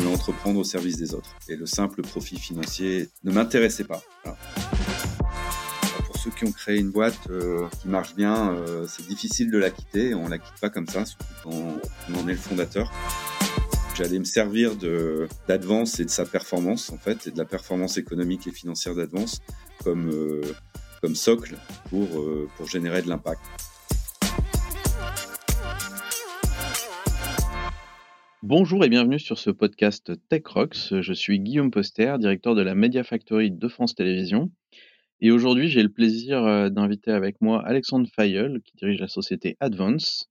Voulais entreprendre au service des autres. Et le simple profit financier ne m'intéressait pas. Pour ceux qui ont créé une boîte euh, qui marche bien, euh, c'est difficile de la quitter. On la quitte pas comme ça, surtout quand on en est le fondateur. J'allais me servir d'Advance et de sa performance en fait, et de la performance économique et financière d'Advance comme euh, comme socle pour pour générer de l'impact. Bonjour et bienvenue sur ce podcast Tech Rocks. Je suis Guillaume Poster, directeur de la Media Factory de France Télévisions. Et aujourd'hui, j'ai le plaisir euh, d'inviter avec moi Alexandre Fayol, qui dirige la société Advance.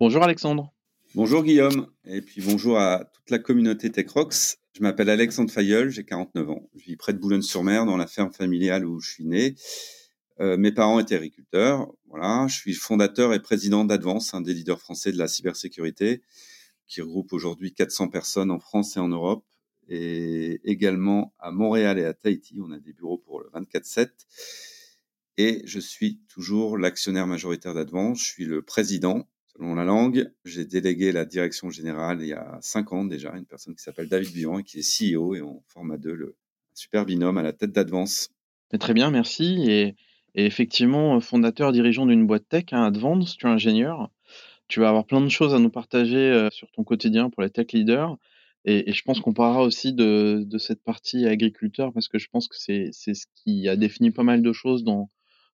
Bonjour Alexandre. Bonjour Guillaume, et puis bonjour à toute la communauté Tech Rocks. Je m'appelle Alexandre Fayol, j'ai 49 ans. Je vis près de Boulogne-sur-Mer, dans la ferme familiale où je suis né. Euh, mes parents étaient agriculteurs. Voilà, je suis fondateur et président d'Advance, un des leaders français de la cybersécurité qui regroupe aujourd'hui 400 personnes en France et en Europe, et également à Montréal et à Tahiti. On a des bureaux pour le 24-7. Et je suis toujours l'actionnaire majoritaire d'Advance. Je suis le président, selon la langue. J'ai délégué la direction générale il y a cinq ans déjà, une personne qui s'appelle David Bivan et qui est CEO, et on forme à deux le super binôme à la tête d'Advance. Très bien, merci. Et, et, effectivement, fondateur, dirigeant d'une boîte tech, hein, Advance, tu es ingénieur tu vas avoir plein de choses à nous partager sur ton quotidien pour les tech leaders. Et, et je pense qu'on parlera aussi de, de, cette partie agriculteur parce que je pense que c'est ce qui a défini pas mal de choses dans,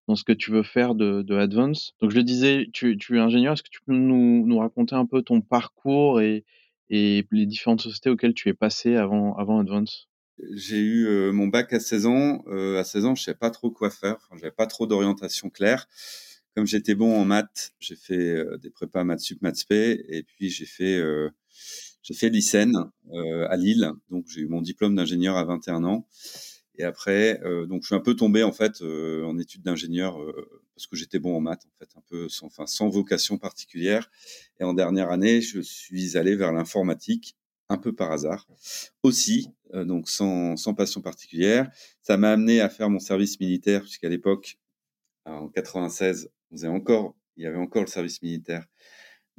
dans ce que tu veux faire de, de Advance. Donc je le disais, tu, tu es ingénieur, est-ce que tu peux nous, nous raconter un peu ton parcours et, et les différentes sociétés auxquelles tu es passé avant, avant Advance? J'ai eu euh, mon bac à 16 ans. Euh, à 16 ans, je savais pas trop quoi faire. Enfin, j'avais pas trop d'orientation claire comme j'étais bon en maths, j'ai fait euh, des prépas maths sup, maths spé, et puis j'ai fait euh, j'ai fait l'ICEN euh, à Lille. Donc j'ai eu mon diplôme d'ingénieur à 21 ans. Et après, donc je suis un peu tombé en fait en études d'ingénieur parce que j'étais bon en maths en fait, un peu sans, enfin sans vocation particulière. Et en dernière année, je suis allé vers l'informatique un peu par hasard aussi, donc sans, sans passion particulière. Ça m'a amené à faire mon service militaire puisqu'à l'époque, en 96, encore, il y avait encore le service militaire.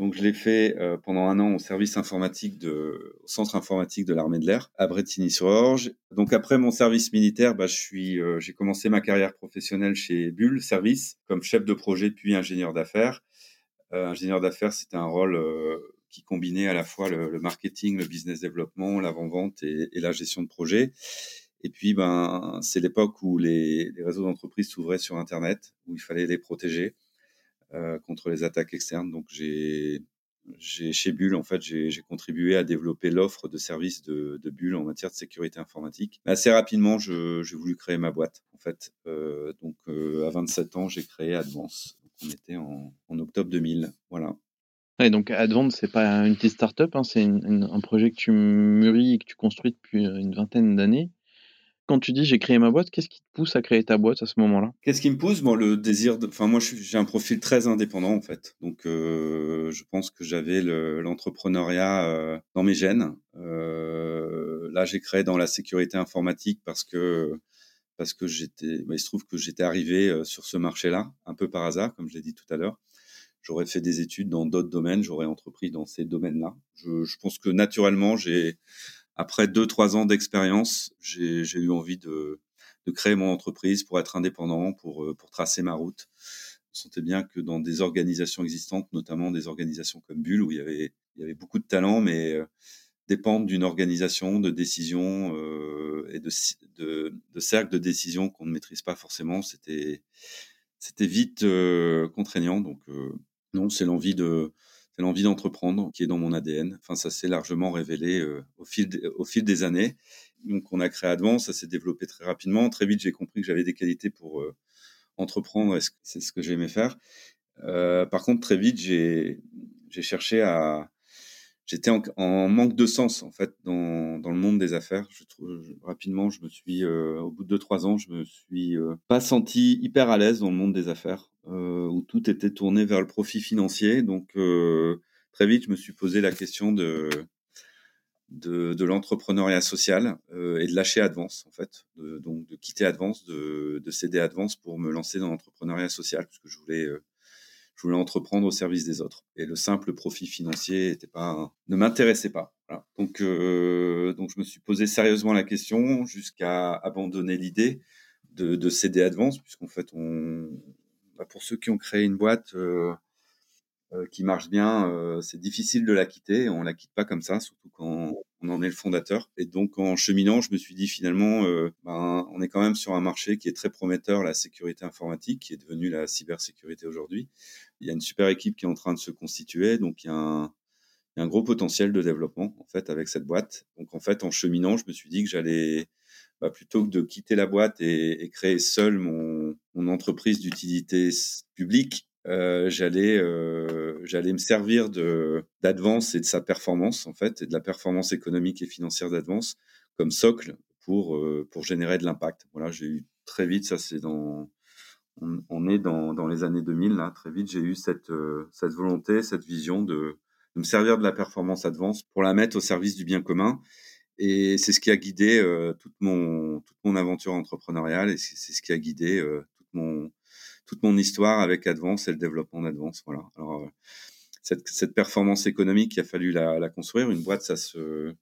Donc je l'ai fait euh, pendant un an au service informatique de, au centre informatique de l'armée de l'air à Bretigny-sur-Orge. Donc après mon service militaire, bah, je suis, euh, j'ai commencé ma carrière professionnelle chez Bull Service comme chef de projet puis ingénieur d'affaires. Euh, ingénieur d'affaires, c'était un rôle qui combinait à la fois le, marketing, le business développement, l'avant-vente et, et, la gestion de projet. Et puis, ben, c'est l'époque où les, réseaux d'entreprise s'ouvraient sur Internet, où il fallait les protéger euh, contre les attaques externes. Donc, j'ai, chez Bull, en fait, j'ai, contribué à développer l'offre de services de, de Bull en matière de sécurité informatique. Mais assez rapidement, j'ai voulu créer ma boîte, en fait. Euh, donc, euh, à 27 ans, j'ai créé Advance. On était en, octobre 2000. Voilà. Et donc Advance, c'est pas une petite start-up, hein, c'est un projet que tu mûris et que tu construis depuis une vingtaine d'années quand tu dis j'ai créé ma boîte, qu'est-ce qui te pousse à créer ta boîte à ce moment-là? Qu'est-ce qui me pousse? Bon, le désir. Enfin, moi, j'ai un profil très indépendant en fait, donc euh, je pense que j'avais l'entrepreneuriat euh, dans mes gènes. Euh, là, j'ai créé dans la sécurité informatique parce que parce que j'étais. Bah, il se trouve que j'étais arrivé sur ce marché-là un peu par hasard, comme je l'ai dit tout à l'heure. J'aurais fait des études dans d'autres domaines, j'aurais entrepris dans ces domaines-là. Je pense que naturellement, j'ai après deux trois ans d'expérience, j'ai eu envie de, créer mon entreprise pour être indépendant, pour euh, pour tracer ma route. Je sentais bien que dans des organisations existantes, notamment des organisations comme Bull, où il y avait beaucoup de talent, mais euh, dépendre d'une organisation, de décision euh, et de, de, de cercles de décision qu'on ne maîtrise pas forcément, c'était vite euh, contraignant. Donc non, c'est l'envie de c'est l'envie d'entreprendre qui est dans mon ADN. Enfin, ça s'est largement révélé euh, au, fil au fil des années. Donc, on a créé Advance, ça s'est développé très rapidement. Très vite, j'ai compris que j'avais des qualités pour euh, entreprendre et c'est ce que j'aimais faire. Euh, par contre, très vite, j'ai cherché à... J'étais en, manque de sens, en fait, dans, dans le monde des affaires. Je je, rapidement, je me suis, au bout de deux, trois ans, je me suis pas senti hyper à l'aise dans le monde des affaires où tout était tourné vers le profit financier. Donc euh, très vite, je me suis posé la question de de, l'entrepreneuriat social euh, et de lâcher Advance en fait, de, donc de quitter Advance, de, de céder Advance pour me lancer dans l'entrepreneuriat social parce que je voulais euh, je voulais entreprendre au service des autres et le simple profit financier ne m'intéressait pas. Donc, euh, donc je me suis posé sérieusement la question jusqu'à abandonner l'idée de, de, céder Advance, puisqu'en fait, on, pour ceux qui ont créé une boîte euh, euh, qui marche bien, euh, c'est difficile de la quitter. On la quitte pas comme ça, surtout quand on en est le fondateur. Et donc, en cheminant, je me suis dit finalement, ben, on est quand même sur un marché qui est très prometteur, la sécurité informatique, qui est devenue la cybersécurité aujourd'hui. Il y a une super équipe qui est en train de se constituer, donc il y a un, y a un gros potentiel de développement en fait avec cette boîte. Donc en fait, en cheminant, je me suis dit que j'allais bah, plutôt que de quitter la boîte et, créer seul mon, entreprise d'utilité publique, euh, j'allais euh, j'allais me servir de d'Advance et de sa performance en fait et de la performance économique et financière d'Advance comme socle pour euh, pour générer de l'impact. Voilà, j'ai eu très vite ça c'est dans on, est dans, dans les années 2000 là très vite j'ai eu cette cette volonté cette vision de de me servir de la performance advance pour la mettre au service du bien commun. Et c'est ce qui a guidé toute mon toute mon aventure entrepreneuriale et c'est ce qui a guidé toute mon toute mon histoire avec Advance et le développement d'Advance. Voilà. Alors cette, cette, performance économique, il a fallu la, construire. Une boîte, ça se,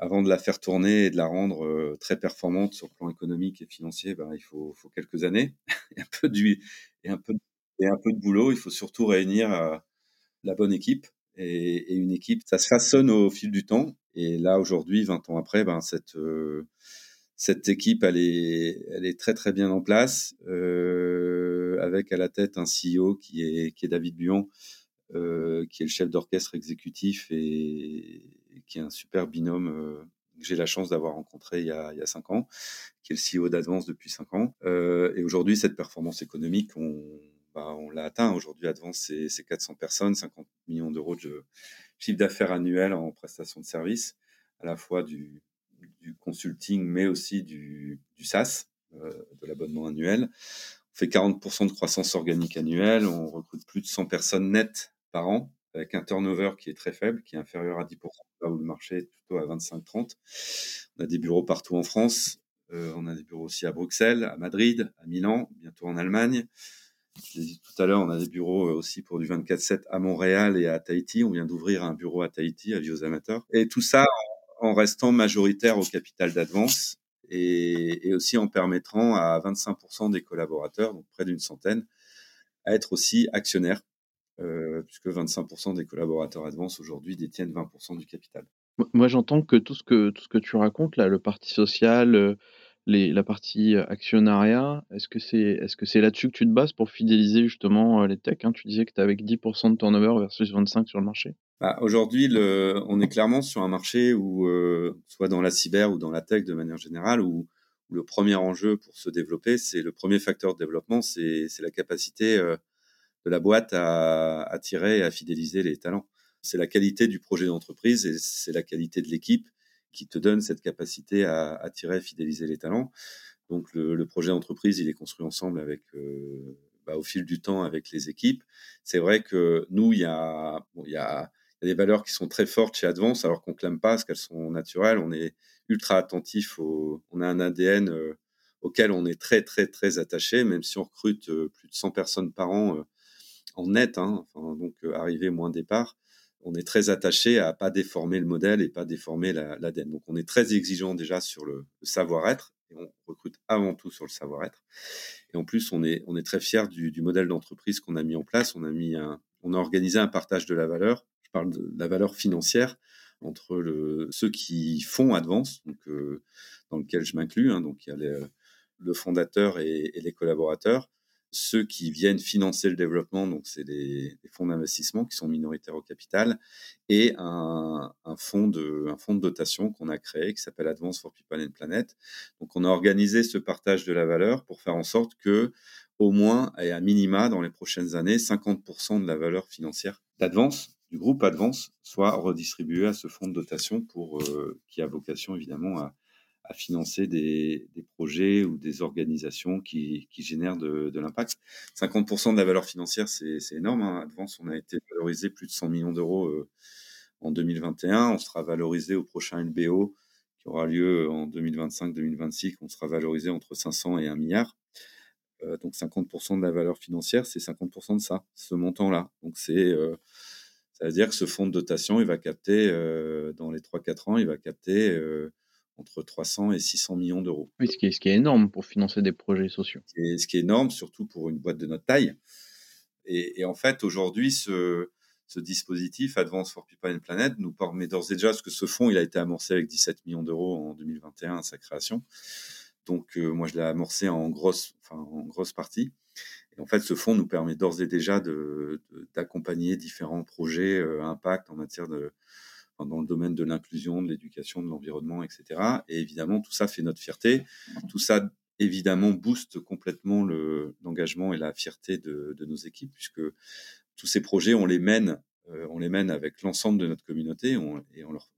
avant de la faire tourner et de la rendre très performante sur le plan économique et financier, ben, il faut, faut quelques années et un peu du et un peu et un peu de boulot. Il faut surtout réunir la bonne équipe et, et, une équipe, ça se façonne au fil du temps. Et là, aujourd'hui, 20 ans après, ben, cette, euh, cette équipe, elle est, elle est très, très bien en place, euh, avec à la tête un CEO qui est, qui est David Buon, euh, qui est le chef d'orchestre exécutif et, qui est un super binôme euh, que j'ai la chance d'avoir rencontré il y, a, il y a cinq ans, qui est le CEO d'Advance depuis cinq ans. Euh, et aujourd'hui, cette performance économique, on, bah, on l'a atteint. Aujourd'hui, Advance, c'est 400 personnes, 50 millions d'euros de chiffre d'affaires annuel en prestation de services, à la fois du, du consulting, mais aussi du, du SaaS, euh, de l'abonnement annuel. On fait 40% de croissance organique annuelle, on recrute plus de 100 personnes nettes par an, avec un turnover qui est très faible, qui est inférieur à 10%, là où le marché est plutôt à 25-30. On a des bureaux partout en France, euh, on a des bureaux aussi à Bruxelles, à Madrid, à Milan, bientôt en Allemagne. Je l'ai dit tout à l'heure, on a des bureaux euh, aussi pour du 24-7 à Montréal et à Tahiti. On vient d'ouvrir un bureau à Tahiti, à Vieux Amateurs. Et tout ça en restant majoritaire au capital d'Advance et, aussi en permettant à 25% des collaborateurs, donc près d'une centaine, à être aussi actionnaires, euh, puisque 25% des collaborateurs Advance aujourd'hui détiennent 20% du capital. Moi, j'entends que tout ce que tout ce que tu racontes le parti social, euh, la partie actionnariat, est-ce que c'est est-ce que c'est là-dessus que tu te bases pour fidéliser justement les techs hein? Tu disais que tu avec 10% de turnover versus 25 sur le marché. Bah, Aujourd'hui, on est clairement sur un marché où, euh, soit dans la cyber ou dans la tech de manière générale, où, le premier enjeu pour se développer, c'est le premier facteur de développement, c'est la capacité euh, de la boîte à attirer et à fidéliser les talents. C'est la qualité du projet d'entreprise et c'est la qualité de l'équipe qui te donne cette capacité à attirer fidéliser les talents. Donc le, projet d'entreprise, il est construit ensemble avec euh, bah, au fil du temps avec les équipes. C'est vrai que nous, il y a, des valeurs qui sont très fortes chez Advance, alors qu'on clame pas parce qu'elles sont naturelles. On est ultra attentif au, on a un ADN euh, auquel on est très très très attaché, même si on recrute euh, plus de 100 personnes par an en net, hein, donc arrivé moins départ on est très attaché à pas déformer le modèle et pas déformer l'ADN. La, Donc on est très exigeant déjà sur le, savoir-être et on recrute avant tout sur le savoir-être. Et en plus on est on est très fier du, modèle d'entreprise qu'on a mis en place. On a mis un, on a organisé un partage de la valeur. Je parle de la valeur financière entre ceux qui font Advance, donc euh, dans lequel je m'inclus. Hein, donc il y a le fondateur et les collaborateurs ceux qui viennent financer le développement, donc c'est les, fonds d'investissement qui sont minoritaires au capital, et un, fonds, de, un de dotation qu'on a créé qui s'appelle Advance for People and Planet. Donc on a organisé ce partage de la valeur pour faire en sorte que au moins et à minima dans les prochaines années, 50% de la valeur financière d'Advance, du groupe Advance, soit redistribuée à ce fonds de dotation pour euh, qui a vocation évidemment à, à financer des, des, projets ou des organisations qui, qui génèrent de, de l'impact. 50% de la valeur financière, c'est énorme. Hein. Advance, on a été valorisé plus de 100 millions d'euros euh, en 2021. On sera valorisé au prochain LBO qui aura lieu en 2025-2026. On sera valorisé entre 500 et 1 milliard. Euh, donc 50% de la valeur financière, c'est 50% de ça, ce montant-là. Donc c'est euh, C'est-à-dire que ce fonds de dotation, il va capter, dans les 3-4 ans, il va capter entre 300 et 600 millions d'euros. Oui, ce qui, est, ce qui est énorme pour financer des projets sociaux. Et ce qui est énorme, surtout pour une boîte de notre taille. Et, en fait, aujourd'hui, ce, ce, dispositif Advance for People and Planet nous permet d'ores et déjà, parce que ce fonds, il a été amorcé avec 17 millions d'euros en 2021 à sa création. Donc, euh, moi, je l'ai amorcé en grosse, enfin, en grosse partie. Et en fait, ce fonds nous permet d'ores et déjà d'accompagner de, différents projets euh, impact en matière de, dans le domaine de l'inclusion, de l'éducation, de l'environnement, etc. Et évidemment, tout ça fait notre fierté. Tout ça, évidemment, booste complètement l'engagement et la fierté de, nos équipes, puisque tous ces projets, on les mène, euh, on les mène avec l'ensemble de notre communauté et on leur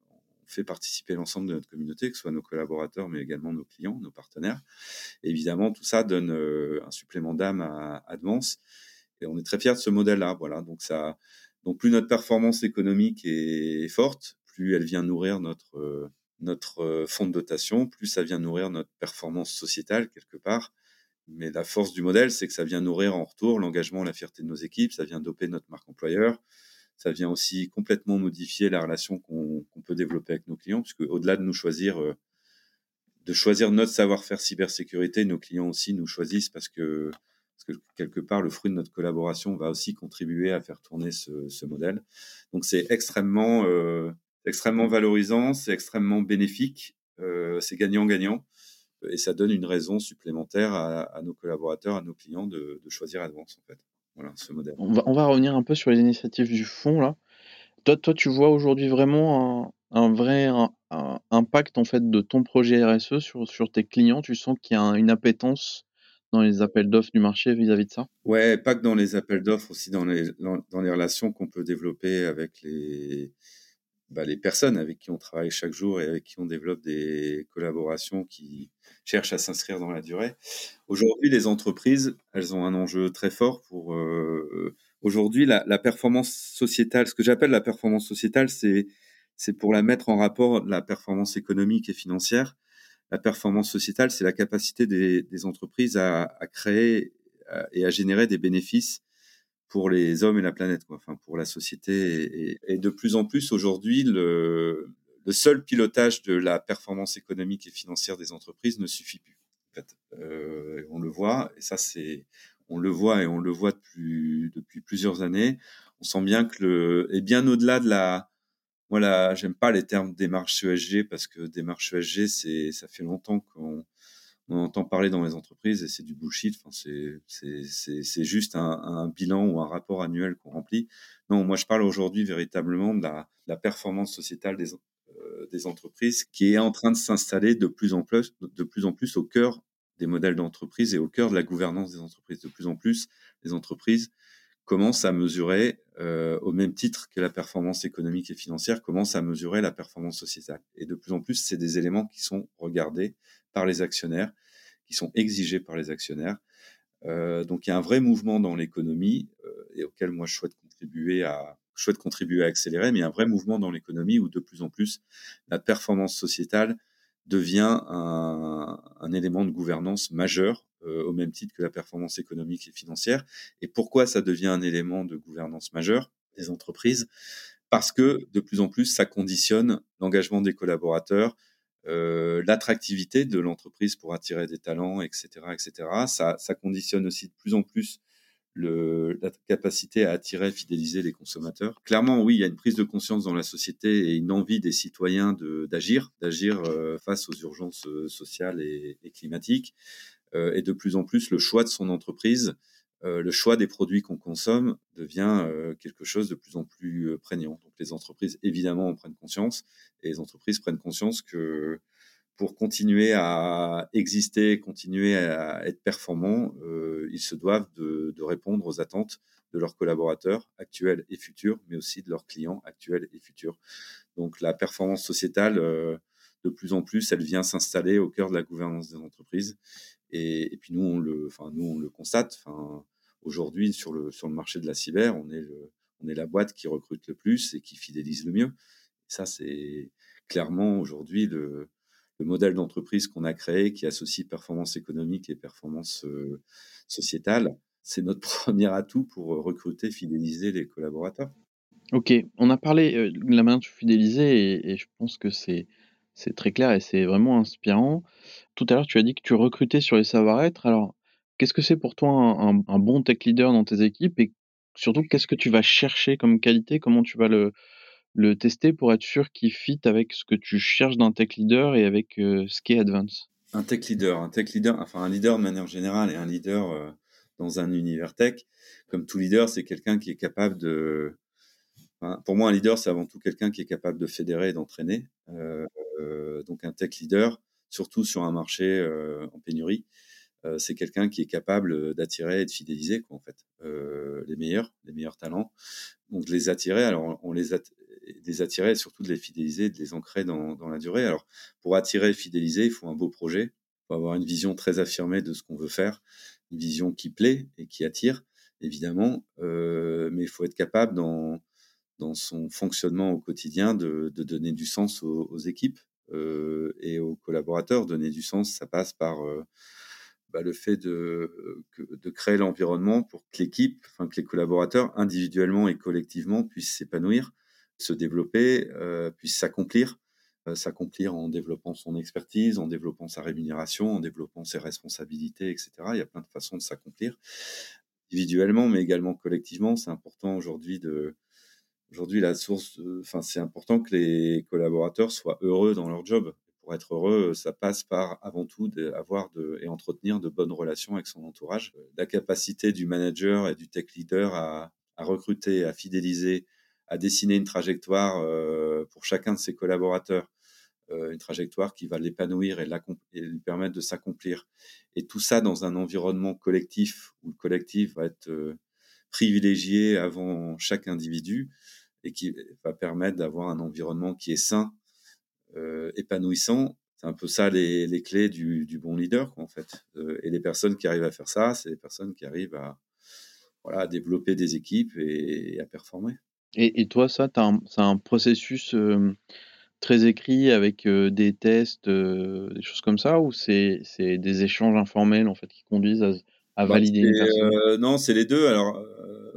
fait participer l'ensemble de notre communauté, que ce soit nos collaborateurs, mais également nos clients, nos partenaires. Évidemment, tout ça donne euh, un supplément d'âme à Advance. Et on est très fiers de ce modèle-là. Voilà. Donc, ça, donc plus notre performance économique est forte, plus elle vient nourrir notre, euh, notre euh, fonds de dotation, plus ça vient nourrir notre performance sociétale quelque part. Mais la force du modèle, c'est que ça vient nourrir en retour l'engagement, la fierté de nos équipes, ça vient doper notre marque employeur, ça vient aussi complètement modifier la relation qu'on peut développer avec nos clients, puisque au-delà de nous choisir, euh, de choisir notre savoir-faire cybersécurité, nos clients aussi nous choisissent parce que parce que quelque part, le fruit de notre collaboration va aussi contribuer à faire tourner ce, modèle. Donc c'est extrêmement, euh, extrêmement valorisant, c'est extrêmement bénéfique, euh, c'est gagnant-gagnant, et ça donne une raison supplémentaire à, nos collaborateurs, à nos clients de, choisir Advance, en. Voilà, ce modèle. On va, revenir un peu sur les initiatives du fonds, là. Toi, toi tu vois aujourd'hui vraiment un, vrai impact, en fait, de ton projet RSE sur, sur tes clients? Tu sens qu'il y a une appétence dans les appels d'offres du marché vis-à-vis de ça? Ouais, pas que dans les appels d'offres, aussi dans les, dans, les relations qu'on peut développer avec les, bah, les personnes avec qui on travaille chaque jour et avec qui on développe des collaborations qui cherchent à s'inscrire dans la durée. Aujourd'hui, les entreprises, elles ont un enjeu très fort pour... Euh, aujourd'hui, la, performance sociétale, ce que j'appelle la performance sociétale, c'est pour la mettre en rapport la performance économique et financière la performance sociétale, c'est la capacité des, entreprises à, créer et à générer des bénéfices pour les hommes et la planète, quoi. Enfin, pour la société. Et, de plus en plus aujourd'hui, le, seul pilotage de la performance économique et financière des entreprises ne suffit plus. En fait. Euh, on le voit, et ça c'est, on le voit et on le voit depuis, depuis plusieurs années. On sent bien que le, et bien au-delà de la, voilà, j'aime pas les termes démarche ESG parce que démarche ESG, c'est, ça fait longtemps qu'on on entend parler dans les entreprises et c'est du bullshit. Enfin, c'est, juste un, bilan ou un rapport annuel qu'on remplit. Non, moi, je parle aujourd'hui véritablement de la, performance sociétale des, euh, des entreprises qui est en train de s'installer de plus en plus, de plus en plus au cœur des modèles d'entreprise et au cœur de la gouvernance des entreprises. De plus en plus, les entreprises commence à mesurer, euh, au même titre que la performance économique et financière, commence à mesurer la performance sociétale. Et de plus en plus, c'est des éléments qui sont regardés par les actionnaires, qui sont exigés par les actionnaires. Euh, donc il y a un vrai mouvement dans l'économie euh, et auquel moi je souhaite contribuer à je souhaite contribuer à accélérer, mais il y a un vrai mouvement dans l'économie où de plus en plus la performance sociétale devient un, un élément de gouvernance majeur euh, au même titre que la performance économique et financière. Et pourquoi ça devient un élément de gouvernance majeur des entreprises? Parce que de plus en plus, ça conditionne l'engagement des collaborateurs, euh, l'attractivité de l'entreprise pour attirer des talents, etc., etc. Ça, ça conditionne aussi de plus en plus le, la capacité à attirer, fidéliser les consommateurs. Clairement, oui, il y a une prise de conscience dans la société et une envie des citoyens d'agir, d'agir euh, face aux urgences sociales et, et climatiques. Euh, et de plus en plus le choix de son entreprise, euh, le choix des produits qu'on consomme devient euh, quelque chose de plus en plus prégnant. Donc les entreprises, évidemment, en prennent conscience et les entreprises prennent conscience que pour continuer à exister, continuer à être performants, ils se doivent de, répondre aux attentes de leurs collaborateurs actuels et futurs, mais aussi de leurs clients actuels et futurs. Donc la performance sociétale, de plus en plus, elle vient s'installer au cœur de la gouvernance des entreprises. Et, puis nous, on le, enfin nous, on le constate. Enfin, aujourd'hui, sur le sur le marché de la cyber, on est le, on est la boîte qui recrute le plus et qui fidélise le mieux. ça, c'est clairement aujourd'hui le, le modèle d'entreprise qu'on a créé, qui associe performance économique et performance euh, sociétale. C'est notre premier atout pour recruter, fidéliser les collaborateurs. OK, on a parlé, de la manière de fidéliser et je pense que c'est très clair et c'est vraiment inspirant. Tout à l'heure, tu as dit que tu recrutais sur les savoir-être. Alors, qu'est-ce que c'est pour toi un bon tech leader dans tes équipes et surtout, qu'est-ce que tu vas chercher comme qualité? Comment tu vas le le tester pour être sûr qu'il fit avec ce que tu cherches d'un tech leader et avec, heu, ce qu'est Advance? Un tech leader, un tech leader, enfin un leader de manière générale et un leader, heu, dans un univers tech, comme tout leader, c'est quelqu'un qui est capable de pour moi, un leader, c'est avant tout quelqu'un qui est capable de fédérer et d'entraîner. Euh, donc un tech leader, surtout sur un marché euh, en pénurie, euh, c'est quelqu'un qui est capable d'attirer et de fidéliser en fait, les meilleurs, les meilleurs talents. Donc de les attirer, alors on les, les attirer et surtout de les fidéliser, de les ancrer dans, dans la durée. Alors pour attirer et fidéliser, il faut un beau projet, il faut avoir une vision très affirmée de ce qu'on veut faire, une vision qui plaît et qui attire, évidemment, mais il faut être capable dans dans son fonctionnement au quotidien de, de donner du sens aux, aux équipes euh, et aux collaborateurs. Donner du sens, ça passe par euh, bah, le fait de, de créer l'environnement pour que l'équipe, enfin que les collaborateurs individuellement et collectivement puissent s'épanouir, se développer, euh, puissent s'accomplir, euh, s'accomplir en développant son expertise, en développant sa rémunération, en développant ses responsabilités, etc. Il y a plein de façons de s'accomplir individuellement, mais également collectivement. C'est important aujourd'hui de Aujourd'hui, la source, enfin, c'est important que les collaborateurs soient heureux dans leur job. Pour être heureux, ça passe par avant tout avoir de, et entretenir de bonnes relations avec son entourage. La capacité du manager et du tech leader à recruter, à fidéliser, à dessiner une trajectoire euh, pour chacun de ses collaborateurs, euh, une trajectoire qui va l'épanouir et, lui permettre de s'accomplir. Et tout ça dans un environnement collectif où le collectif va être euh, privilégié avant chaque individu et qui va permettre d'avoir un environnement qui est sain, euh, épanouissant. C'est un peu ça les, les clés du, du, bon leader, quoi, en fait. Euh, et les personnes qui arrivent à faire ça, c'est les personnes qui arrivent à, voilà, à développer des équipes et à performer. Et, et toi, ça, c'est un, processus euh, très écrit avec euh, des tests, euh, des choses comme ça, ou c'est des échanges informels en fait qui conduisent à, à bah, valider une personne? Non, c'est les deux. Alors,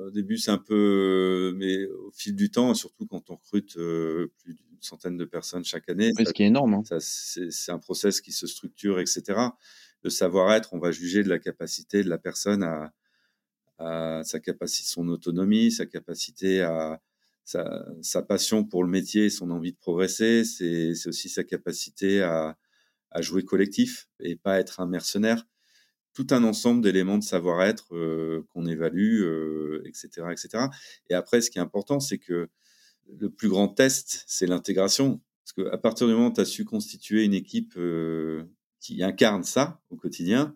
au début, c'est un peu, mais au fil du temps, surtout quand on recrute plus d'une centaine de personnes chaque année, oui, ce qui est énorme. Hein. C'est un process qui se structure, etc. Le savoir-être, on va juger de la capacité de la personne à, à sa capacité, son autonomie, sa capacité à sa, sa, passion pour le métier, son envie de progresser. C'est aussi sa capacité à, à jouer collectif et pas être un mercenaire tout un ensemble d'éléments de savoir-être euh, qu'on évalue, euh, etc., etc. Et après, ce qui est important, c'est que le plus grand test, c'est l'intégration. Parce qu'à partir du moment où tu as su constituer une équipe euh, qui incarne ça au quotidien,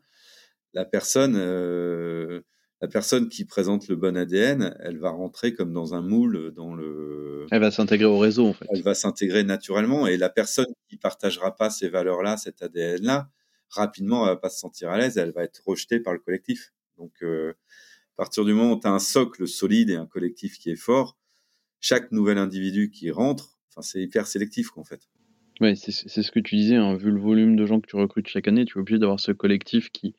la personne, euh, la personne qui présente le bon ADN, elle va rentrer comme dans un moule dans le. Elle va s'intégrer au réseau, en fait. Elle va s'intégrer naturellement. Et la personne qui partagera pas ces valeurs-là, cet ADN-là, rapidement, elle va pas se sentir à l'aise, elle va être rejetée par le collectif. Donc, euh, à partir du moment où tu as un socle solide et un collectif qui est fort, chaque nouvel individu qui rentre, enfin, c'est hyper sélectif, en fait. Oui, c'est ce que tu disais, hein, vu le volume de gens que tu recrutes chaque année, tu es obligé d'avoir ce collectif qui,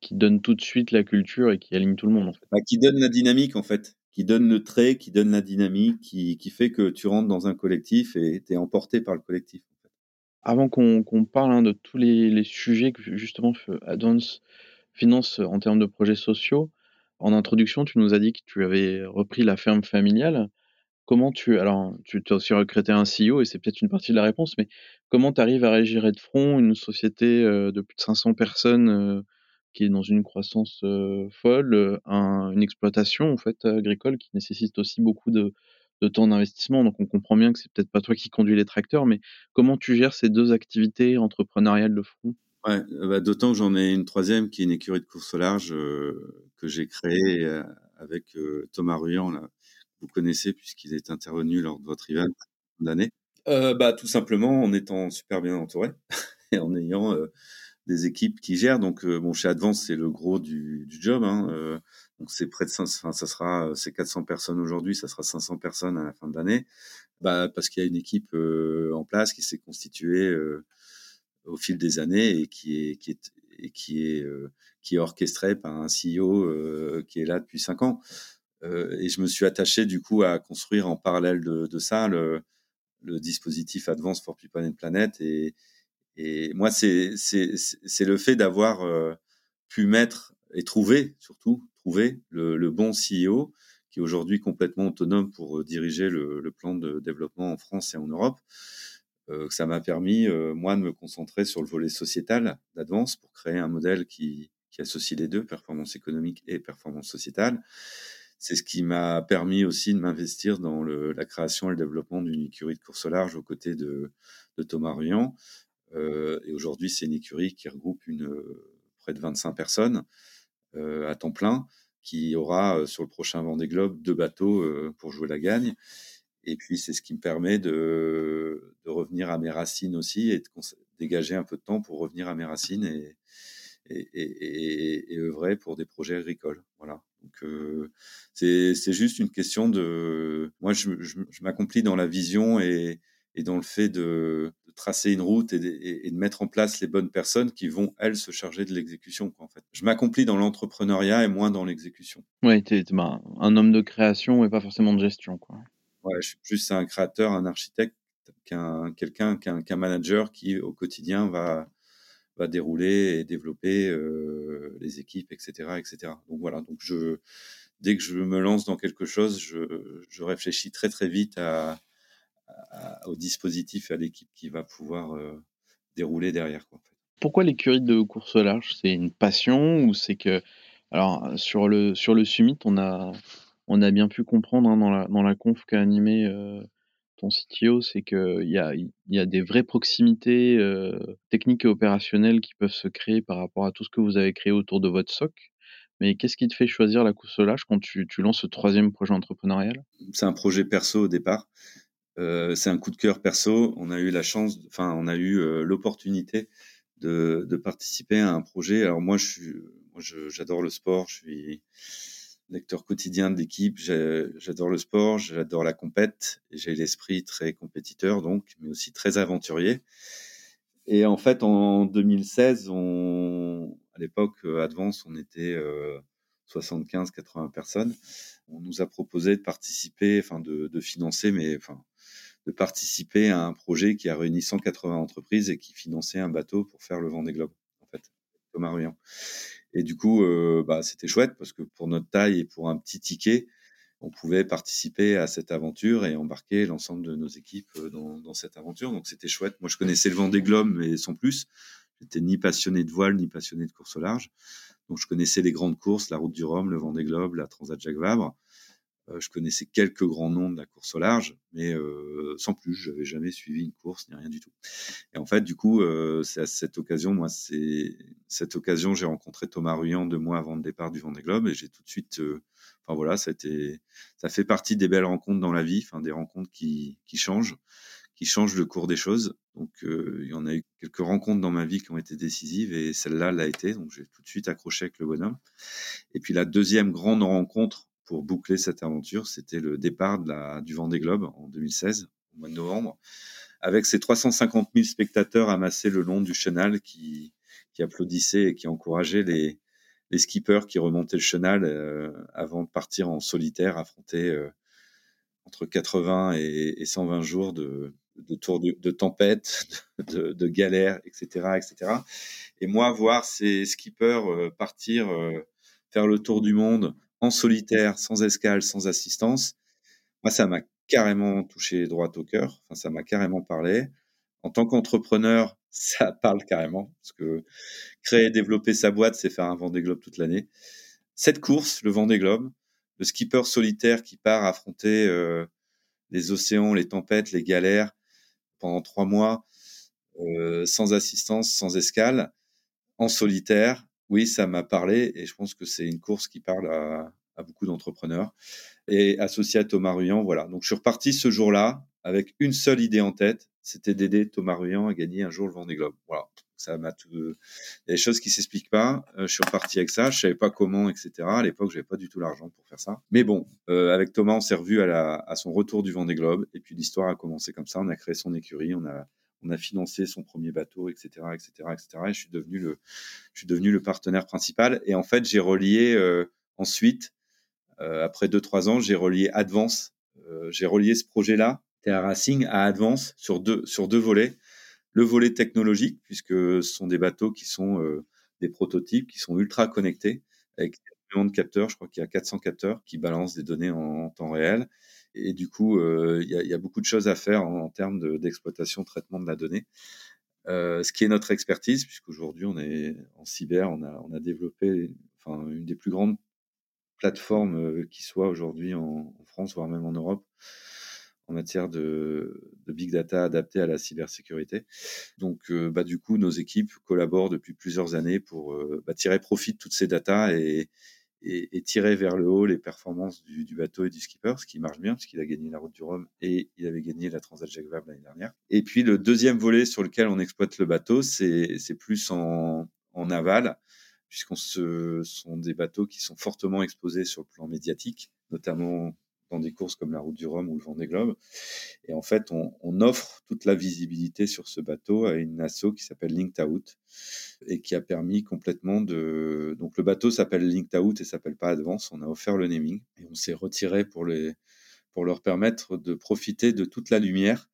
qui donne tout de suite la culture et qui aligne tout le monde. En fait. bah, qui donne la dynamique, en fait. Qui donne le trait, qui donne la dynamique, qui, qui fait que tu rentres dans un collectif et tu es emporté par le collectif. Avant qu'on qu'on parle hein, de tous les, les, sujets que justement Advance finance en termes de projets sociaux, en introduction, tu nous as dit que tu avais repris la ferme familiale. Comment tu. Alors, tu as aussi recruté un CEO et c'est peut-être une partie de la réponse, mais comment tu arrives à gérer de front une société de plus de 500 personnes qui est dans une croissance folle, un, une exploitation en fait agricole qui nécessite aussi beaucoup de, de temps d'investissement. Donc on comprend bien que c'est peut-être pas toi qui conduis les tracteurs, mais comment tu gères ces deux activités entrepreneuriales de front Ouais, bah, d'autant que j'en ai une troisième qui est une écurie de course au large euh, que j'ai créée euh, avec euh, Thomas Ruyant, là, vous connaissez puisqu'il est intervenu lors de votre event d'année. bah, tout simplement en étant super bien entouré et en ayant des équipes qui gèrent. Donc, bon, chez Advance, c'est le gros du, job. Hein, donc c'est près de 500, enfin ça sera c'est 400 personnes aujourd'hui, ça sera 500 personnes à la fin de l'année. Bah parce qu'il y a une équipe euh, en place qui s'est constituée euh, au fil des années et qui est qui est et qui est euh, qui est orchestrée par un CEO qui est là depuis cinq ans. et je me suis attaché du coup à construire en parallèle de, ça le, dispositif Advance for People and Planet. Et, et moi, c'est le fait d'avoir pu mettre et trouver, surtout, trouver le, bon CEO qui est aujourd'hui complètement autonome pour diriger le, plan de développement en France et en Europe. Euh, ça m'a permis, euh, moi, de me concentrer sur le volet sociétal d'Advance pour créer un modèle qui, associe les deux, performance économique et performance sociétale. C'est ce qui m'a permis aussi de m'investir dans la création et le développement d'une écurie de course au large aux côtés de, de Thomas Ruyant. Euh, et aujourd'hui, c'est une écurie qui regroupe une, près de 25 personnes euh, à temps plein, qui aura sur le prochain Vendée Globe deux bateaux euh, pour jouer la gagne. Et puis, c'est ce qui me permet de, revenir à mes racines aussi et de dégager un peu de temps pour revenir à mes racines et, œuvrer pour des projets agricoles. Voilà. Donc, euh, c'est juste une question de. Moi, je, m'accomplis dans la vision et, dans le fait de tracer une route et de, et de, mettre en place les bonnes personnes qui vont, elles, se charger de l'exécution. En fait. Je m'accomplis dans l'entrepreneuriat et moins dans l'exécution. Oui, tu es, ben, un homme de création et pas forcément de gestion. Quoi. Ouais, je suis plus un créateur, un architecte qu'un quelqu'un qu'un qu manager qui au quotidien va va dérouler et développer euh, les équipes, etc., etc. Donc voilà. Donc je dès que je me lance dans quelque chose, je, je réfléchis très très vite à, à, au dispositif et à l'équipe qui va pouvoir euh, dérouler derrière. Quoi, en fait. Pourquoi l'écurie de course large C'est une passion ou c'est que alors sur le sur le summit, on a on a bien pu comprendre hein, dans, la, dans la conf qu'a animé euh, ton CTO, c'est qu'il y a, y a des vraies proximités euh, techniques et opérationnelles qui peuvent se créer par rapport à tout ce que vous avez créé autour de votre SOC. Mais qu'est-ce qui te fait choisir la course large quand tu, tu lances ce troisième projet entrepreneurial? C'est un projet perso au départ. Euh, c'est un coup de cœur perso. On a eu la chance, enfin, on a eu euh, l'opportunité de, de, participer à un projet. Alors moi, je suis, j'adore le sport. Je suis lecteur quotidien de l'équipe. J'adore le sport, j'adore la compète. J'ai l'esprit très compétiteur, donc, mais aussi très aventurier. Et en fait, en 2016, on, à l'époque, euh, Advance, on était euh, 75-80 personnes. On nous a proposé de participer, enfin de, de, financer, mais enfin de participer à un projet qui a réuni 180 entreprises et qui finançait un bateau pour faire le Vendée Globe, en fait, Thomas Ruyant. Et du coup, euh, bah, c'était chouette parce que pour notre taille et pour un petit ticket, on pouvait participer à cette aventure et embarquer l'ensemble de nos équipes euh, dans, cette aventure. Donc c'était chouette. Moi, je connaissais le Vendée Globe, mais sans plus. J'étais ni passionné de voile, ni passionné de course au large. Donc je connaissais les grandes courses, la Route du Rhum, le Vendée Globe, la Transat Jacques Vabre. Euh, je connaissais quelques grands noms de la course au large, mais euh, sans plus, je n'avais jamais suivi une course ni rien du tout. Et en fait, du coup, euh, c'est à cette occasion, moi, c'est cette occasion, j'ai rencontré Thomas Ruyant deux mois avant le départ du Vendée Globe, et j'ai tout de suite, euh, enfin voilà, ça, a été, ça fait partie des belles rencontres dans la vie, enfin des rencontres qui, qui changent, qui changent le cours des choses. Donc, euh, il y en a eu quelques rencontres dans ma vie qui ont été décisives, et celle-là l'a été. Donc, j'ai tout de suite accroché avec le bonhomme. Et puis la deuxième grande rencontre pour boucler cette aventure, c'était le départ de la, du Vendée Globe en 2016, au mois de novembre, avec ces 350 000 spectateurs amassés le long du chenal qui, applaudissaient et qui encourageaient les, les skippers qui remontaient le chenal euh, avant de partir en solitaire, affronter euh, entre 80 et, et, 120 jours de, de de, de tempête, de, galères, etc., etc. Et moi, voir ces skippers euh, partir faire le tour du monde en solitaire, sans escale, sans assistance, moi, ça m'a carrément touché droit au cœur. Enfin, ça m'a carrément parlé. En tant qu'entrepreneur, ça parle carrément parce que créer et développer sa boîte, c'est faire un Vendée Globe toute l'année. Cette course, le Vendée Globe, le skipper solitaire qui part affronter euh, les océans, les tempêtes, les galères pendant trois mois, euh, sans assistance, sans escale, en solitaire, oui, ça m'a parlé et je pense que c'est une course qui parle à, beaucoup d'entrepreneurs. Et associé à Thomas Ruyant, voilà. Donc je suis reparti ce jour-là avec une seule idée en tête, c'était d'aider Thomas Ruyant à gagner un jour le Vendée Globe. Voilà. Ça m'a tout. Il y a des choses qui s'expliquent pas. Euh, je suis reparti avec ça. Je savais pas comment, etc. À l'époque, j'avais pas du tout l'argent pour faire ça. Mais bon, euh, avec Thomas, on s'est revu à, la, à son retour du Vendée Globe. Et puis l'histoire a commencé comme ça. On a créé son écurie. On a on a financé son premier bateau, etc., etc., etc. Et je suis devenu le, je partenaire principal. Et en fait, j'ai relié euh, ensuite après 2-3 ans, j'ai relié Advance, j'ai relié ce projet-là, Terra Racing, à Advance sur deux, sur deux volets. Le volet technologique, puisque ce sont des bateaux qui sont des prototypes, qui sont ultra connectés, avec de capteurs, je crois qu'il y a 400 capteurs qui balancent des données en, temps réel. Et du coup, il y, a beaucoup de choses à faire en, termes d'exploitation, traitement de la donnée. Euh, ce qui est notre expertise, puisqu'aujourd'hui on est en cyber, on a, on a développé enfin, une des plus grandes plateformes euh, qui soit aujourd'hui en, France, voire même en Europe, en matière de, de, big data adapté à la cybersécurité. Donc, euh, bah, du coup, nos équipes collaborent depuis plusieurs années pour bah, tirer profit de toutes ces datas et, et, tirer vers le haut les performances du, du, bateau et du skipper, ce qui marche bien puisqu'il a gagné la route du Rhum et il avait gagné la Transat Jacques Vabre l'année dernière. Et puis le deuxième volet sur lequel on exploite le bateau, c'est plus en, en aval, puisqu'on se sont des bateaux qui sont fortement exposés sur le plan médiatique, notamment dans des courses comme la Route du Rhum ou le Vendée Globe. Et en fait, on, on, offre toute la visibilité sur ce bateau à une asso qui s'appelle Linked Out et qui a permis complètement de. Donc le bateau s'appelle Linked Out et s'appelle pas Advance. On a offert le naming et on s'est retiré pour les pour leur permettre de profiter de toute la lumière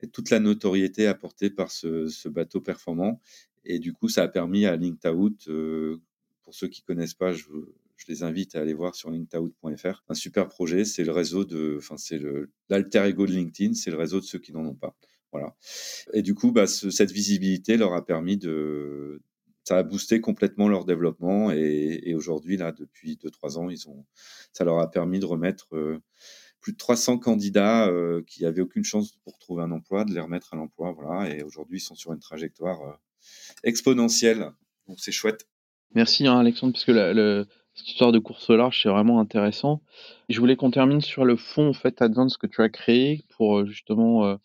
et toute la notoriété apportée par ce, ce bateau performant. Et du coup, ça a permis à Linked Out, euh, pour ceux qui connaissent pas, je, je les invite à aller voir sur linkedout.fr. Un super projet, c'est le réseau de, enfin c'est l'alter ego de LinkedIn, c'est le réseau de ceux qui n'en ont pas. Voilà. Et du coup, bah, cette visibilité leur a permis de, ça a boosté complètement leur développement et, aujourd'hui là, depuis 2-3 ans, ils ont, ça leur a permis de remettre euh, plus de 300 candidats euh, qui n'avaient aucune chance pour trouver un emploi, de les remettre à l'emploi, voilà. Et aujourd'hui, ils sont sur une trajectoire euh, exponentielle. Donc c'est chouette. Merci hein, Alexandre, parce que le, cette histoire de course large, c'est vraiment intéressant. Je voulais qu'on termine sur le fonds en fait Advance que tu as créé pour euh, justement euh,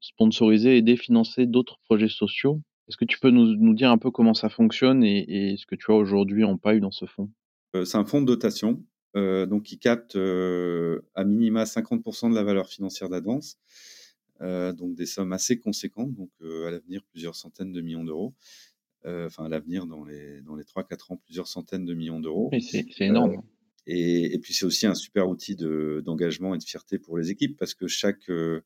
sponsoriser, aider, financer d'autres projets sociaux. Est-ce que tu peux nous, nous, dire un peu comment ça fonctionne et, ce que tu as aujourd'hui en paille dans ce fonds? Euh, C'est un fonds de dotation, donc qui capte à minima 50% de la valeur financière d'Advance, donc des sommes assez conséquentes, donc à l'avenir plusieurs centaines de millions d'euros. Euh, enfin à l'avenir dans les dans les trois quatre ans plusieurs centaines de millions d'euros. C'est énorme. Euh, et, et, puis c'est aussi un super outil de d'engagement et de fierté pour les équipes parce que chaque euh,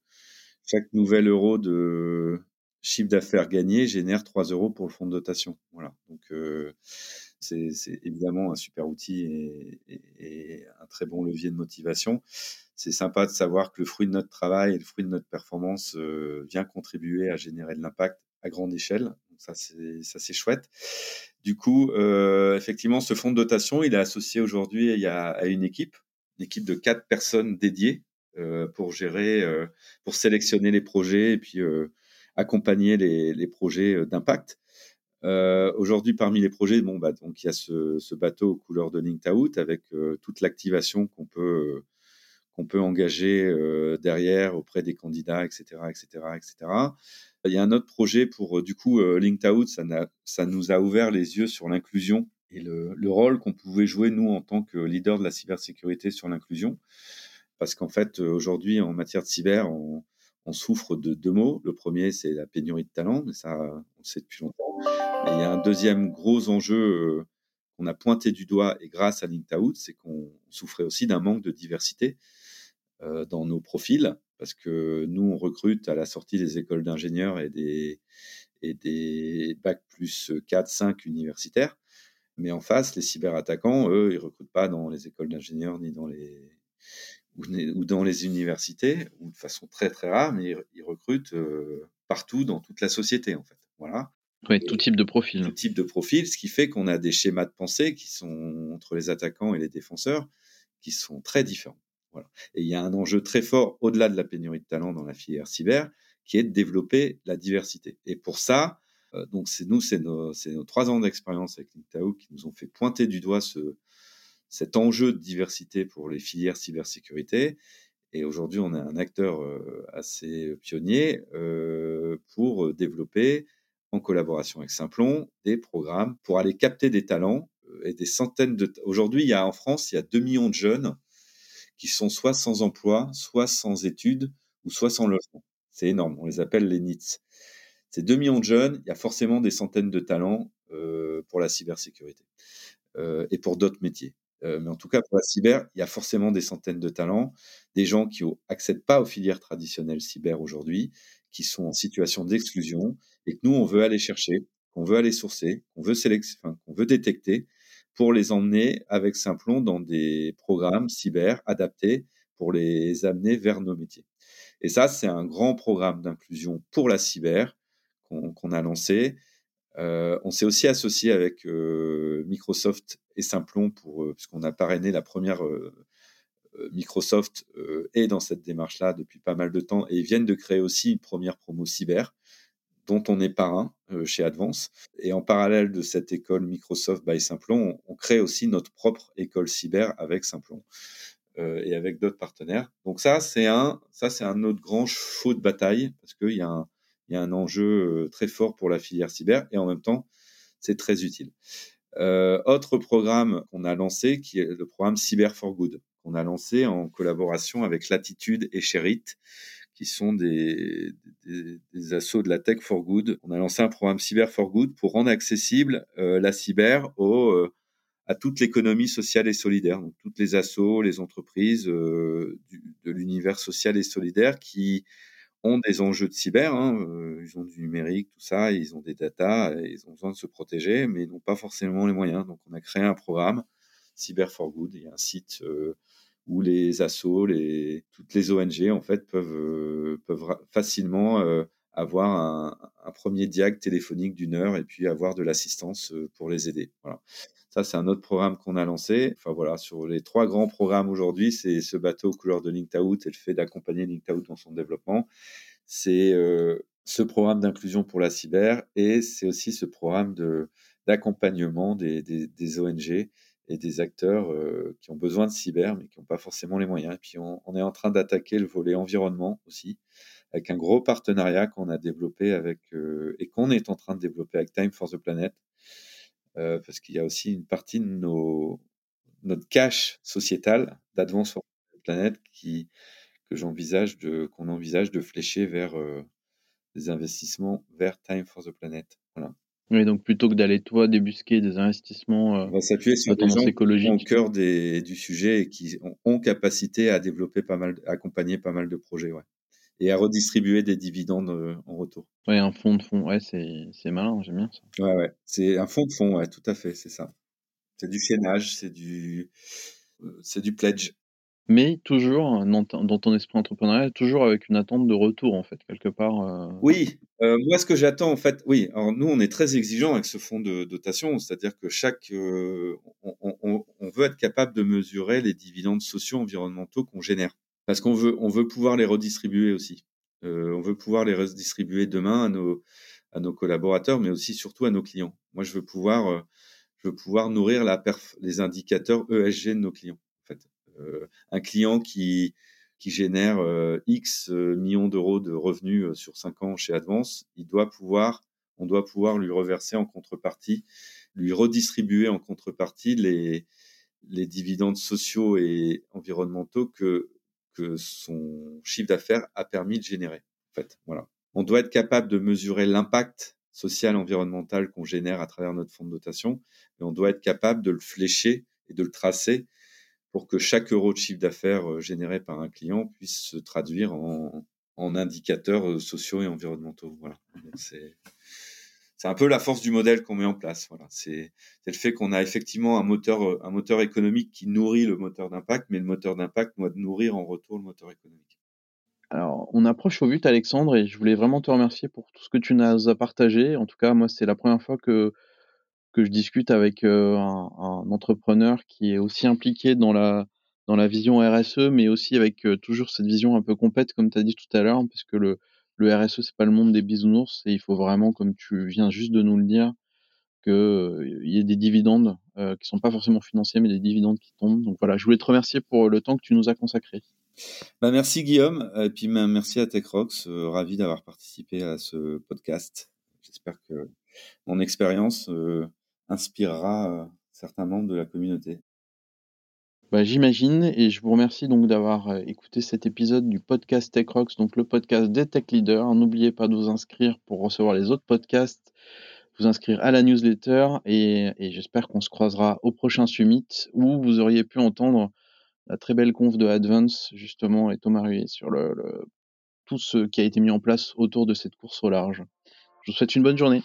chaque nouvel euro de chiffre d'affaires gagné génère 3 euros pour le fonds de dotation. Voilà. Donc euh, c'est évidemment un super outil et, et, et, un très bon levier de motivation. C'est sympa de savoir que le fruit de notre travail et le fruit de notre performance euh, vient contribuer à générer de l'impact à grande échelle ça, c'est, chouette. Du coup, euh, effectivement, ce fonds de dotation, il est associé aujourd'hui à une équipe, une équipe de quatre personnes dédiées euh, pour gérer, euh, pour sélectionner les projets et puis accompagner les, les, projets d'impact. Aujourd'hui, parmi les projets, bon, bah, donc il y a ce, bateau aux couleurs de Linked Out avec toute l'activation qu'on peut qu'on peut engager derrière auprès des candidats, etc., etc., etc. Il y a un autre projet pour, euh, du coup, euh, Linked Out, ça, nous a ouvert les yeux sur l'inclusion et le, le rôle qu'on pouvait jouer, nous, en tant que leader de la cybersécurité sur l'inclusion. Parce qu'en fait, euh, aujourd'hui, en matière de cyber, on, souffre de deux mots. Le premier, c'est la pénurie de talent, mais ça, on le sait depuis longtemps. Mais il y a un deuxième gros enjeu qu'on a pointé du doigt, et grâce à Linked Out, c'est qu'on souffrait aussi d'un manque de diversité dans nos profils parce que nous, on recrute à la sortie des écoles d'ingénieurs et des, et des bacs plus 4, 5 universitaires. Mais en face, les cyberattaquants, eux, ils recrutent pas dans les écoles d'ingénieurs ni dans les ou dans les universités, ou de façon très très rare, mais ils recrutent euh, partout dans toute la société en fait. Voilà. Oui, tout type de profil. Tout type de profil, ce qui fait qu'on a des schémas de pensée qui sont entre les attaquants et les défenseurs qui sont très différents. Et il y a un enjeu très fort au-delà de la pénurie de talent dans la filière cyber, qui est de développer la diversité. Et pour ça, euh, donc c'est nous, c'est nos, trois ans d'expérience avec LinkedIn qui nous ont fait pointer du doigt ce, cet enjeu de diversité pour les filières cybersécurité. Et aujourd'hui, on est un acteur euh, assez pionnier euh, pour développer, en collaboration avec Simplon, des programmes pour aller capter des talents et des centaines de. Aujourd'hui, il y a en France, il y a 2 millions de jeunes qui sont soit sans emploi, soit sans études, ou soit sans logement. C'est énorme, on les appelle les NITS. C'est 2 millions de jeunes, il y a forcément des centaines de talents euh, pour la cybersécurité euh, et pour d'autres métiers. Euh, mais en tout cas, pour la cyber, il y a forcément des centaines de talents, des gens qui n'accèdent pas aux filières traditionnelles cyber aujourd'hui, qui sont en situation d'exclusion et que nous, on veut aller chercher, qu'on veut aller sourcer, qu'on veut, enfin, qu'on veut détecter pour les emmener avec Simplon dans des programmes cyber adaptés pour les amener vers nos métiers. Et ça, c'est un grand programme d'inclusion pour la cyber qu'on a lancé. Euh, on s'est aussi associé avec euh, Microsoft et Simplon pour, euh, puisqu'on a parrainé la première Microsoft est dans cette démarche-là depuis pas mal de temps et ils viennent de créer aussi une première promo cyber dont on est parrain chez Advance. Et en parallèle de cette école Microsoft by Simplon, on, crée aussi notre propre école cyber avec Simplon et avec d'autres partenaires. Donc ça, c'est un, ça c'est un autre grand chevaux de bataille parce qu'il y a un, y a un enjeu très fort pour la filière cyber et en même temps, c'est très utile. Euh, autre programme qu'on a lancé, qui est le programme Cyber for Good, qu'on a lancé en collaboration avec Latitude et Sherit, qui sont des, des, des, assos de la Tech for Good. On a lancé un programme Cyber for Good pour rendre accessible euh, la cyber au, euh, à toute l'économie sociale et solidaire, donc toutes les assos, les entreprises euh, de l'univers social et solidaire qui ont des enjeux de cyber, hein, euh, ils ont du numérique, tout ça, ils ont des datas, ils ont besoin de se protéger, mais ils n'ont pas forcément les moyens. Donc on a créé un programme, Cyber for Good, il y a un site euh, où les assos, les, toutes les ONG en fait peuvent, euh, peuvent facilement avoir un, un, premier diag téléphonique d'une heure et puis avoir de l'assistance pour les aider. Voilà. Ça, c'est un autre programme qu'on a lancé. Enfin voilà, sur les trois grands programmes aujourd'hui, c'est ce bateau couleur de LinkedOut et le fait d'accompagner LinkedOut dans son développement. C'est euh, ce programme d'inclusion pour la cyber et c'est aussi ce programme de d'accompagnement des, des, des, ONG et des acteurs euh, qui ont besoin de cyber mais qui n'ont pas forcément les moyens. Et puis on, est en train d'attaquer le volet environnement aussi avec un gros partenariat qu'on a développé avec euh, et qu'on est en train de développer avec Time for the Planet euh, parce qu'il y a aussi une partie de notre cash sociétal d'Advance for the Planet que j'envisage qu'on envisage de flécher vers des investissements vers Time for the Planet. Voilà. Oui, donc plutôt que d'aller toi débusquer des investissements euh, on va s'appuyer sur des gens écologiques au cœur des, du sujet et qui ont, ont, capacité à développer pas mal, accompagner pas mal de projets, ouais, et à redistribuer des dividendes euh, en retour. Ouais, un fonds de fonds, ouais, c'est, c'est malin, j'aime bien ça. Ouais, ouais, c'est un fonds de fonds, ouais, tout à fait, c'est ça. C'est du chaînage, c'est du, euh, c'est du pledge. Mais toujours dans, dans, ton esprit entrepreneurial, toujours avec une attente de retour, en fait, quelque part. Euh... Oui, euh, moi, ce que j'attends, en fait, oui. Alors, nous, on est très exigeant avec ce fonds de dotation, c'est-à-dire que chaque, euh, on, on, on, veut être capable de mesurer les dividendes sociaux environnementaux qu'on génère, parce qu'on veut, on veut pouvoir les redistribuer aussi. Euh, on veut pouvoir les redistribuer demain à nos, à nos collaborateurs, mais aussi surtout à nos clients. Moi, je veux pouvoir, euh, je veux pouvoir nourrir la perf, les indicateurs ESG de nos clients. Euh, un client qui qui génère euh, X euh, millions d'euros de revenus sur 5 ans chez Advance, il doit pouvoir, on doit pouvoir lui reverser en contrepartie, lui redistribuer en contrepartie les, les dividendes sociaux et environnementaux que, que son chiffre d'affaires a permis de générer. En fait, voilà. On doit être capable de mesurer l'impact social, environnemental qu'on génère à travers notre fonds de dotation, et on doit être capable de le flécher et de le tracer pour que chaque euro de chiffre d'affaires euh, généré par un client puisse se traduire en, indicateurs euh, sociaux et environnementaux. Voilà. C'est c'est un peu la force du modèle qu'on met en place. Voilà, c'est le fait qu'on a effectivement un moteur, euh, un moteur économique qui nourrit le moteur d'impact, mais le moteur d'impact doit nourrir en retour le moteur économique. Alors, on approche au but, Alexandre, et je voulais vraiment te remercier pour tout ce que tu nous as partagé. En tout cas, moi, c'est la première fois que que je discute avec euh, un, entrepreneur qui est aussi impliqué dans la dans la vision RSE, mais aussi avec euh, toujours cette vision un peu complète, comme tu as dit tout à l'heure, parce que le, le RSE, c'est pas le monde des bisounours, et il faut vraiment, comme tu viens juste de nous le dire, qu'il euh, y ait des dividendes euh, qui sont pas forcément financiers, mais des dividendes qui tombent. Donc voilà, je voulais te remercier pour le temps que tu nous as consacré. Bah merci Guillaume, et puis bah, merci à TechRox, ravi d'avoir participé à ce podcast. J'espère que mon expérience inspirera euh, certains membres de la communauté. Bah, J'imagine, et je vous remercie donc d'avoir euh, écouté cet épisode du podcast Tech Rocks, donc le podcast des tech leaders. N'oubliez pas de vous inscrire pour recevoir les autres podcasts vous inscrire à la newsletter et, j'espère qu'on se croisera au prochain summit où vous auriez pu entendre la très belle conf de Advance justement et Thomas Ruiz sur le, tout ce qui a été mis en place autour de cette course au large. Je vous souhaite une bonne journée.